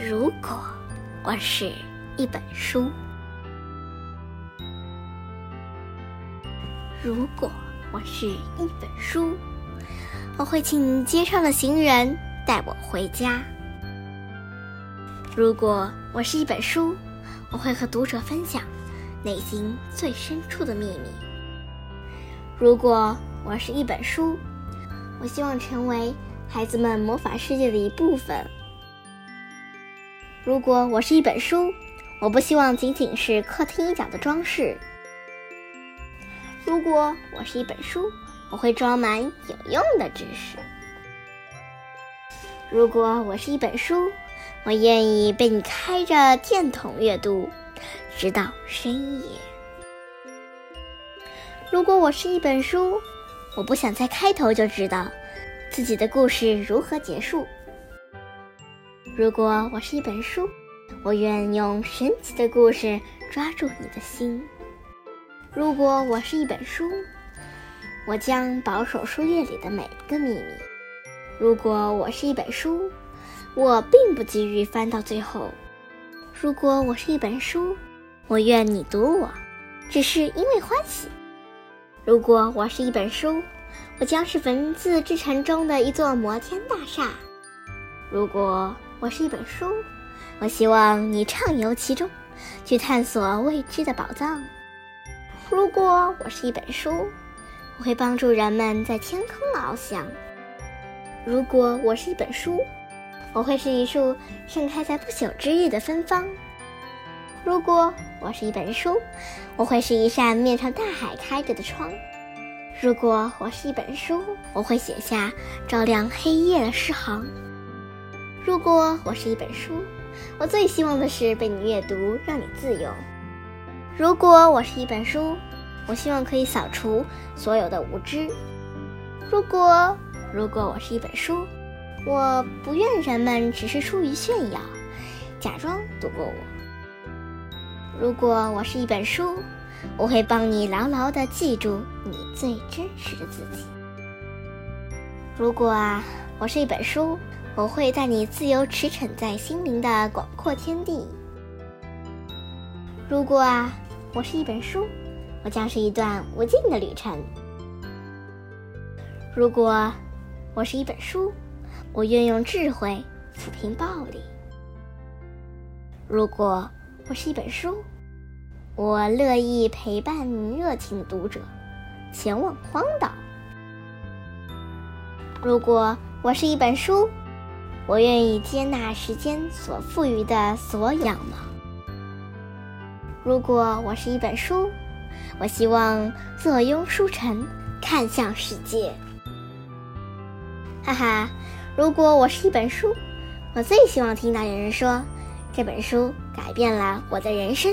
如果我是一本书，如果我是一本书，我会请街上的行人带我回家。如果我是一本书，我会和读者分享内心最深处的秘密。如果我是一本书，我希望成为孩子们魔法世界的一部分。如果我是一本书，我不希望仅仅是客厅一角的装饰。如果我是一本书，我会装满有用的知识。如果我是一本书，我愿意被你开着电筒阅读，直到深夜。如果我是一本书，我不想在开头就知道自己的故事如何结束。如果我是一本书，我愿用神奇的故事抓住你的心。如果我是一本书，我将保守书页里的每一个秘密。如果我是一本书，我并不急于翻到最后。如果我是一本书，我愿你读我，只是因为欢喜。如果我是一本书，我将是文字之城中的一座摩天大厦。如果我是一本书，我希望你畅游其中，去探索未知的宝藏。如果我是一本书，我会帮助人们在天空翱翔。如果我是一本书，我会是一束盛开在不朽之日的芬芳。如果我是一本书，我会是一扇面朝大海开着的窗。如果我是一本书，我会写下照亮黑夜的诗行。如果我是一本书，我最希望的是被你阅读，让你自由。如果我是一本书，我希望可以扫除所有的无知。如果如果我是一本书，我不愿人们只是出于炫耀，假装读过我。如果我是一本书，我会帮你牢牢地记住你最真实的自己。如果啊，我是一本书。我会带你自由驰骋在心灵的广阔天地。如果啊，我是一本书，我将是一段无尽的旅程。如果我是一本书，我愿用智慧抚平暴力。如果我是一本书，我乐意陪伴热情的读者前往荒岛。如果我是一本书，我愿意接纳时间所赋予的所有样貌。如果我是一本书，我希望坐拥书城，看向世界。哈哈，如果我是一本书，我最希望听到有人说，这本书改变了我的人生。